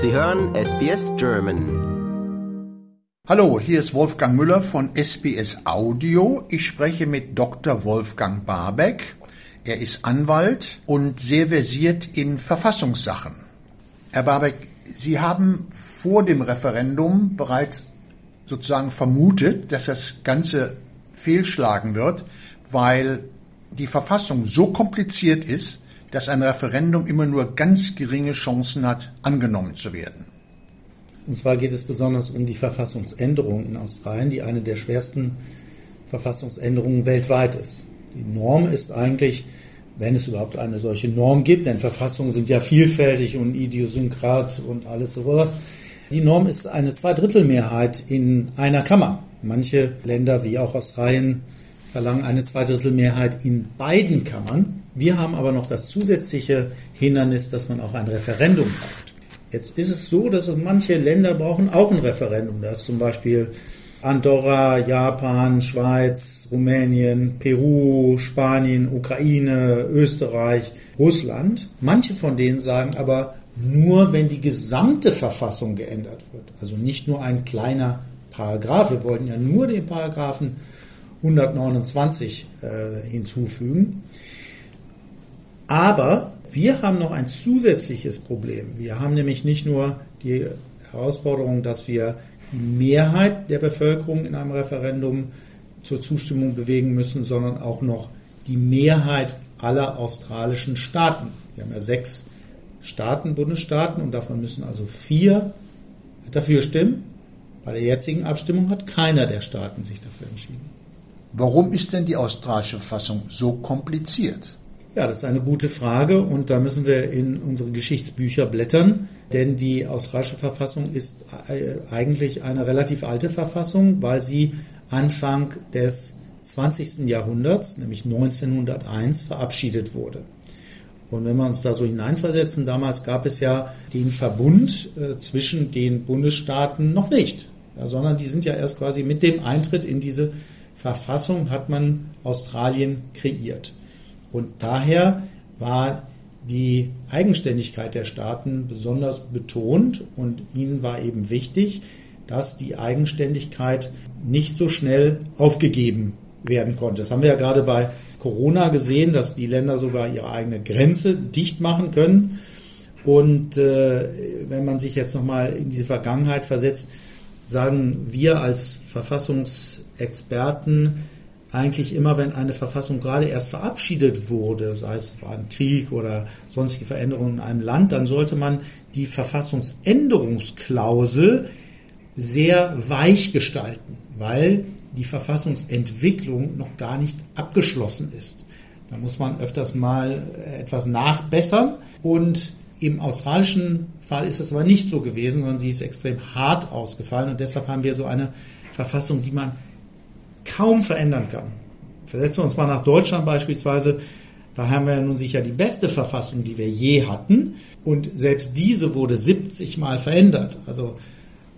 Sie hören SBS German. Hallo, hier ist Wolfgang Müller von SBS Audio. Ich spreche mit Dr. Wolfgang Barbeck. Er ist Anwalt und sehr versiert in Verfassungssachen. Herr Barbeck, Sie haben vor dem Referendum bereits sozusagen vermutet, dass das Ganze fehlschlagen wird, weil die Verfassung so kompliziert ist, dass ein Referendum immer nur ganz geringe Chancen hat, angenommen zu werden. Und zwar geht es besonders um die Verfassungsänderung in Australien, die eine der schwersten Verfassungsänderungen weltweit ist. Die Norm ist eigentlich, wenn es überhaupt eine solche Norm gibt, denn Verfassungen sind ja vielfältig und idiosynkrat und alles sowas. Die Norm ist eine Zweidrittelmehrheit in einer Kammer. Manche Länder, wie auch Australien, verlangen eine Zweidrittelmehrheit in beiden Kammern. Wir haben aber noch das zusätzliche Hindernis, dass man auch ein Referendum braucht. Jetzt ist es so, dass manche Länder brauchen auch ein Referendum. Das ist zum Beispiel Andorra, Japan, Schweiz, Rumänien, Peru, Spanien, Ukraine, Österreich, Russland. Manche von denen sagen aber nur, wenn die gesamte Verfassung geändert wird. Also nicht nur ein kleiner Paragraph. Wir wollten ja nur den Paragraphen 129 äh, hinzufügen. Aber wir haben noch ein zusätzliches Problem. Wir haben nämlich nicht nur die Herausforderung, dass wir die Mehrheit der Bevölkerung in einem Referendum zur Zustimmung bewegen müssen, sondern auch noch die Mehrheit aller australischen Staaten. Wir haben ja sechs Staaten, Bundesstaaten und davon müssen also vier dafür stimmen. Bei der jetzigen Abstimmung hat keiner der Staaten sich dafür entschieden. Warum ist denn die australische Verfassung so kompliziert? Ja, das ist eine gute Frage und da müssen wir in unsere Geschichtsbücher blättern, denn die australische Verfassung ist äh, eigentlich eine relativ alte Verfassung, weil sie Anfang des 20. Jahrhunderts, nämlich 1901, verabschiedet wurde. Und wenn wir uns da so hineinversetzen, damals gab es ja den Verbund äh, zwischen den Bundesstaaten noch nicht, sondern die sind ja erst quasi mit dem Eintritt in diese Verfassung hat man Australien kreiert. Und daher war die Eigenständigkeit der Staaten besonders betont und ihnen war eben wichtig, dass die Eigenständigkeit nicht so schnell aufgegeben werden konnte. Das haben wir ja gerade bei Corona gesehen, dass die Länder sogar ihre eigene Grenze dicht machen können. Und äh, wenn man sich jetzt nochmal in diese Vergangenheit versetzt, sagen wir als Verfassungsexperten eigentlich immer, wenn eine Verfassung gerade erst verabschiedet wurde, sei es ein Krieg oder sonstige Veränderungen in einem Land, dann sollte man die Verfassungsänderungsklausel sehr weich gestalten, weil die Verfassungsentwicklung noch gar nicht abgeschlossen ist. Da muss man öfters mal etwas nachbessern und im australischen Fall ist es aber nicht so gewesen, sondern sie ist extrem hart ausgefallen und deshalb haben wir so eine Verfassung, die man kaum verändern kann. Versetzen wir uns mal nach Deutschland beispielsweise, da haben wir ja nun sicher die beste Verfassung, die wir je hatten und selbst diese wurde 70 Mal verändert. Also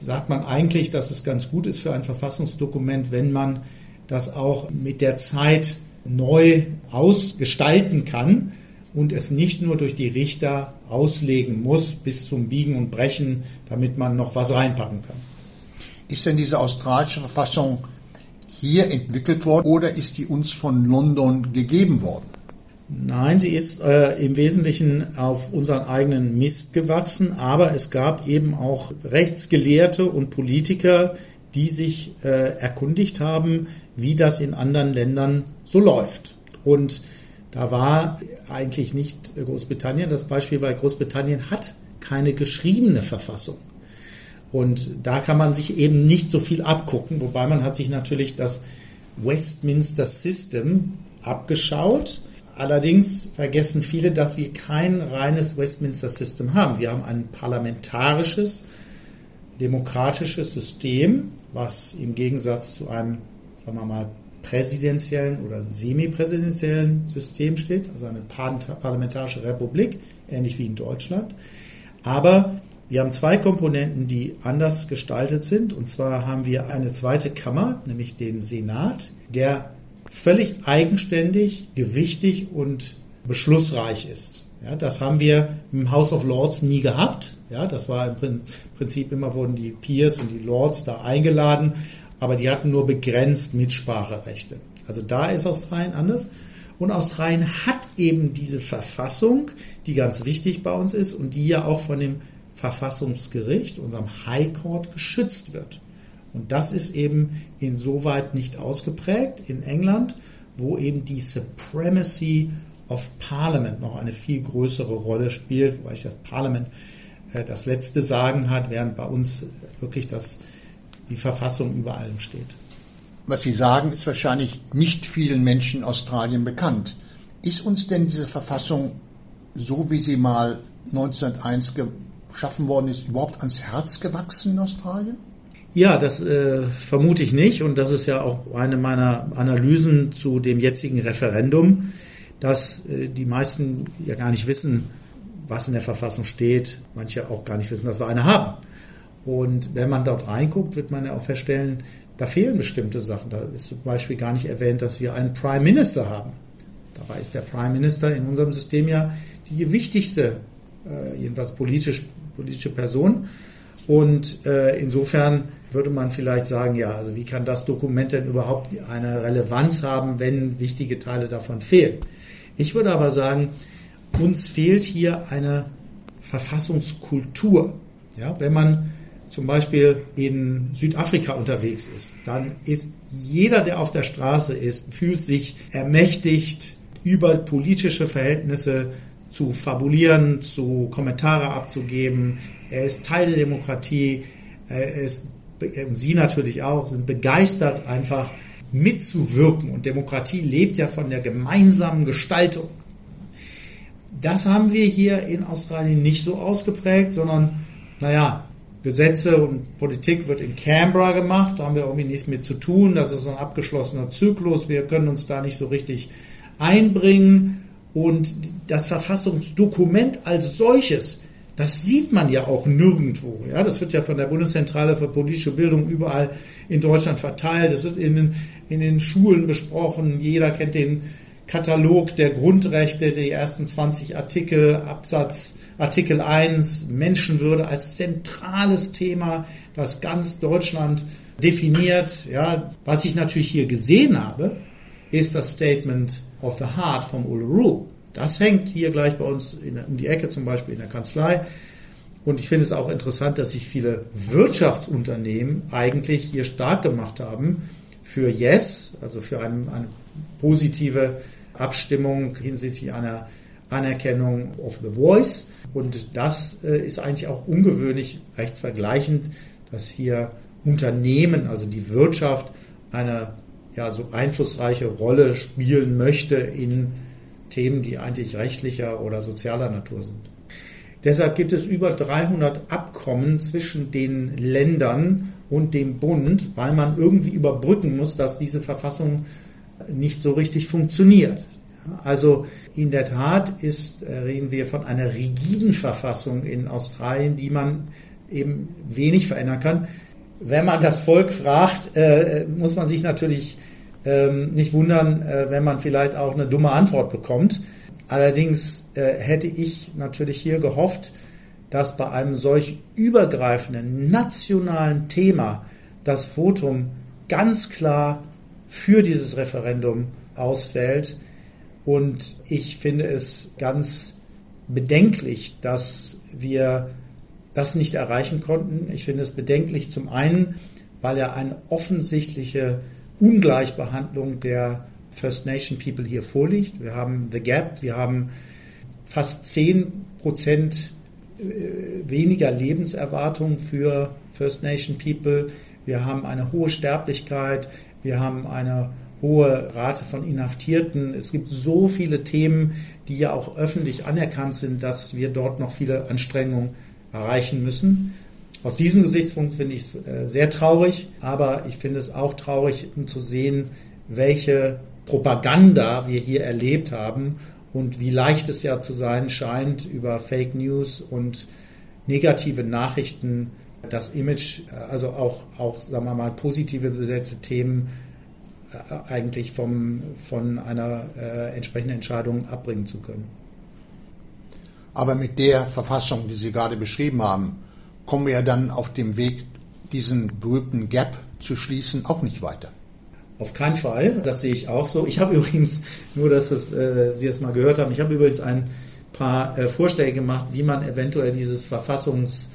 sagt man eigentlich, dass es ganz gut ist für ein Verfassungsdokument, wenn man das auch mit der Zeit neu ausgestalten kann und es nicht nur durch die Richter auslegen muss bis zum Biegen und Brechen, damit man noch was reinpacken kann. Ist denn diese australische Verfassung hier entwickelt worden oder ist die uns von London gegeben worden? Nein, sie ist äh, im Wesentlichen auf unseren eigenen Mist gewachsen, aber es gab eben auch Rechtsgelehrte und Politiker, die sich äh, erkundigt haben, wie das in anderen Ländern so läuft. Und da war eigentlich nicht Großbritannien das Beispiel, weil Großbritannien hat keine geschriebene Verfassung. Und da kann man sich eben nicht so viel abgucken, wobei man hat sich natürlich das Westminster System abgeschaut. Allerdings vergessen viele, dass wir kein reines Westminster System haben. Wir haben ein parlamentarisches, demokratisches System, was im Gegensatz zu einem, sagen wir mal, präsidentiellen oder semipräsidentiellen System steht, also eine parlamentarische Republik, ähnlich wie in Deutschland. Aber wir haben zwei Komponenten, die anders gestaltet sind. Und zwar haben wir eine zweite Kammer, nämlich den Senat, der völlig eigenständig, gewichtig und beschlussreich ist. Ja, das haben wir im House of Lords nie gehabt. Ja, das war im Prinzip immer wurden die Peers und die Lords da eingeladen, aber die hatten nur begrenzt Mitspracherechte. Also da ist Australien anders. Und Australien hat eben diese Verfassung, die ganz wichtig bei uns ist und die ja auch von dem Verfassungsgericht, unserem High Court, geschützt wird. Und das ist eben insoweit nicht ausgeprägt in England, wo eben die Supremacy of Parliament noch eine viel größere Rolle spielt, wobei ich das Parlament äh, das letzte Sagen hat, während bei uns wirklich das, die Verfassung über allem steht. Was Sie sagen, ist wahrscheinlich nicht vielen Menschen in Australien bekannt. Ist uns denn diese Verfassung, so wie sie mal 1901 geschaffen worden ist, überhaupt ans Herz gewachsen in Australien? Ja, das äh, vermute ich nicht. Und das ist ja auch eine meiner Analysen zu dem jetzigen Referendum, dass äh, die meisten ja gar nicht wissen, was in der Verfassung steht. Manche auch gar nicht wissen, dass wir eine haben. Und wenn man dort reinguckt, wird man ja auch feststellen, da fehlen bestimmte Sachen. Da ist zum Beispiel gar nicht erwähnt, dass wir einen Prime Minister haben. Dabei ist der Prime Minister in unserem System ja die wichtigste, äh, jedenfalls politisch, politische Person. Und äh, insofern würde man vielleicht sagen, ja, also wie kann das Dokument denn überhaupt eine Relevanz haben, wenn wichtige Teile davon fehlen? Ich würde aber sagen, uns fehlt hier eine Verfassungskultur. Ja, wenn man zum Beispiel in Südafrika unterwegs ist, dann ist jeder, der auf der Straße ist, fühlt sich ermächtigt, über politische Verhältnisse zu fabulieren, zu Kommentare abzugeben. Er ist Teil der Demokratie. Er ist, Sie natürlich auch, sind begeistert, einfach mitzuwirken. Und Demokratie lebt ja von der gemeinsamen Gestaltung. Das haben wir hier in Australien nicht so ausgeprägt, sondern, naja, Gesetze und Politik wird in Canberra gemacht, da haben wir irgendwie nichts mit zu tun, das ist ein abgeschlossener Zyklus, wir können uns da nicht so richtig einbringen und das Verfassungsdokument als solches, das sieht man ja auch nirgendwo. Ja, das wird ja von der Bundeszentrale für politische Bildung überall in Deutschland verteilt. Es wird in den, in den Schulen besprochen. Jeder kennt den Katalog der Grundrechte, die ersten 20 Artikel, Absatz Artikel 1, Menschenwürde als zentrales Thema, das ganz Deutschland definiert. Ja, was ich natürlich hier gesehen habe, ist das Statement of the Heart vom Uluru. Das hängt hier gleich bei uns in, um die Ecke, zum Beispiel in der Kanzlei. Und ich finde es auch interessant, dass sich viele Wirtschaftsunternehmen eigentlich hier stark gemacht haben für Yes, also für eine, eine positive Abstimmung hinsichtlich einer Anerkennung of the Voice. Und das äh, ist eigentlich auch ungewöhnlich rechtsvergleichend, dass hier Unternehmen, also die Wirtschaft, eine ja, so einflussreiche Rolle spielen möchte in Themen, die eigentlich rechtlicher oder sozialer Natur sind. Deshalb gibt es über 300 Abkommen zwischen den Ländern und dem Bund, weil man irgendwie überbrücken muss, dass diese Verfassung nicht so richtig funktioniert. Also in der Tat ist, äh, reden wir von einer rigiden Verfassung in Australien, die man eben wenig verändern kann. Wenn man das Volk fragt, äh, muss man sich natürlich ähm, nicht wundern, äh, wenn man vielleicht auch eine dumme Antwort bekommt. Allerdings hätte ich natürlich hier gehofft, dass bei einem solch übergreifenden nationalen Thema das Votum ganz klar für dieses Referendum ausfällt. Und ich finde es ganz bedenklich, dass wir das nicht erreichen konnten. Ich finde es bedenklich zum einen, weil ja eine offensichtliche Ungleichbehandlung der First Nation People hier vorliegt. Wir haben The Gap, wir haben fast 10 Prozent äh, weniger Lebenserwartung für First Nation People. Wir haben eine hohe Sterblichkeit. Wir haben eine hohe Rate von Inhaftierten. Es gibt so viele Themen, die ja auch öffentlich anerkannt sind, dass wir dort noch viele Anstrengungen erreichen müssen. Aus diesem Gesichtspunkt finde ich es äh, sehr traurig, aber ich finde es auch traurig, um zu sehen, welche Propaganda wir hier erlebt haben und wie leicht es ja zu sein scheint, über Fake News und negative Nachrichten das Image, äh, also auch, auch sagen wir mal, positive besetzte Themen äh, eigentlich vom, von einer äh, entsprechenden Entscheidung abbringen zu können. Aber mit der Verfassung, die Sie gerade beschrieben haben, kommen wir ja dann auf dem Weg, diesen berühmten Gap zu schließen, auch nicht weiter. Auf keinen Fall, das sehe ich auch so. Ich habe übrigens, nur dass das, äh, Sie es mal gehört haben, ich habe übrigens ein paar äh, Vorschläge gemacht, wie man eventuell dieses Verfassungs-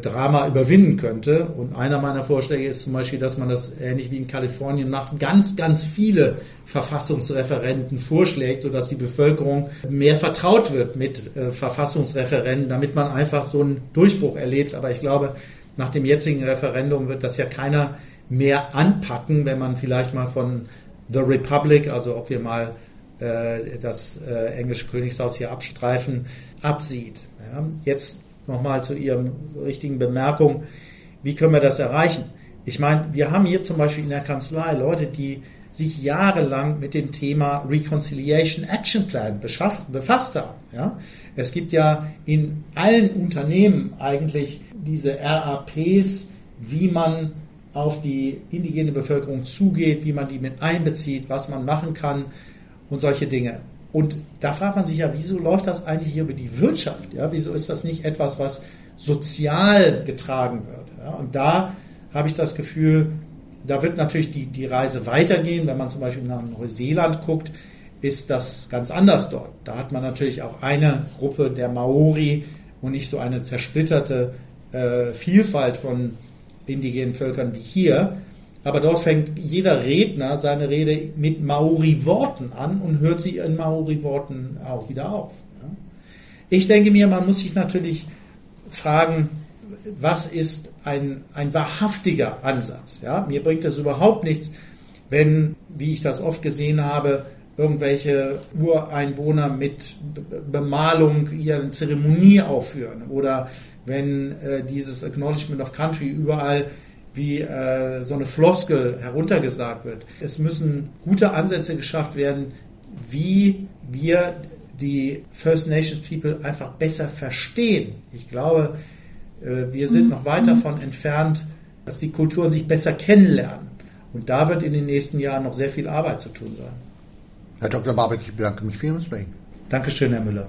Drama überwinden könnte. Und einer meiner Vorschläge ist zum Beispiel, dass man das ähnlich wie in Kalifornien macht, ganz, ganz viele Verfassungsreferenten vorschlägt, sodass die Bevölkerung mehr vertraut wird mit äh, Verfassungsreferenten, damit man einfach so einen Durchbruch erlebt. Aber ich glaube, nach dem jetzigen Referendum wird das ja keiner mehr anpacken, wenn man vielleicht mal von The Republic, also ob wir mal äh, das äh, englische Königshaus hier abstreifen, absieht. Ja, jetzt nochmal zu Ihren richtigen Bemerkung, wie können wir das erreichen? Ich meine, wir haben hier zum Beispiel in der Kanzlei Leute, die sich jahrelang mit dem Thema Reconciliation Action Plan befasst haben. Ja? Es gibt ja in allen Unternehmen eigentlich diese RAPs, wie man auf die indigene Bevölkerung zugeht, wie man die mit einbezieht, was man machen kann und solche Dinge. Und da fragt man sich ja, wieso läuft das eigentlich hier über die Wirtschaft? Ja, wieso ist das nicht etwas, was sozial getragen wird? Ja, und da habe ich das Gefühl, da wird natürlich die, die Reise weitergehen. Wenn man zum Beispiel nach Neuseeland guckt, ist das ganz anders dort. Da hat man natürlich auch eine Gruppe der Maori und nicht so eine zersplitterte äh, Vielfalt von indigenen Völkern wie hier. Aber dort fängt jeder Redner seine Rede mit Maori-Worten an und hört sie in Maori-Worten auch wieder auf. Ich denke mir, man muss sich natürlich fragen, was ist ein, ein wahrhaftiger Ansatz? Ja, mir bringt es überhaupt nichts, wenn, wie ich das oft gesehen habe, irgendwelche Ureinwohner mit Bemalung ihre Zeremonie aufführen oder wenn äh, dieses Acknowledgement of Country überall wie äh, so eine Floskel heruntergesagt wird. Es müssen gute Ansätze geschafft werden, wie wir die First Nations People einfach besser verstehen. Ich glaube, äh, wir sind noch weit davon entfernt, dass die Kulturen sich besser kennenlernen. Und da wird in den nächsten Jahren noch sehr viel Arbeit zu tun sein. Herr Dr. Barbeck, ich bedanke mich vielmals bei Ihnen. Dankeschön, Herr Müller.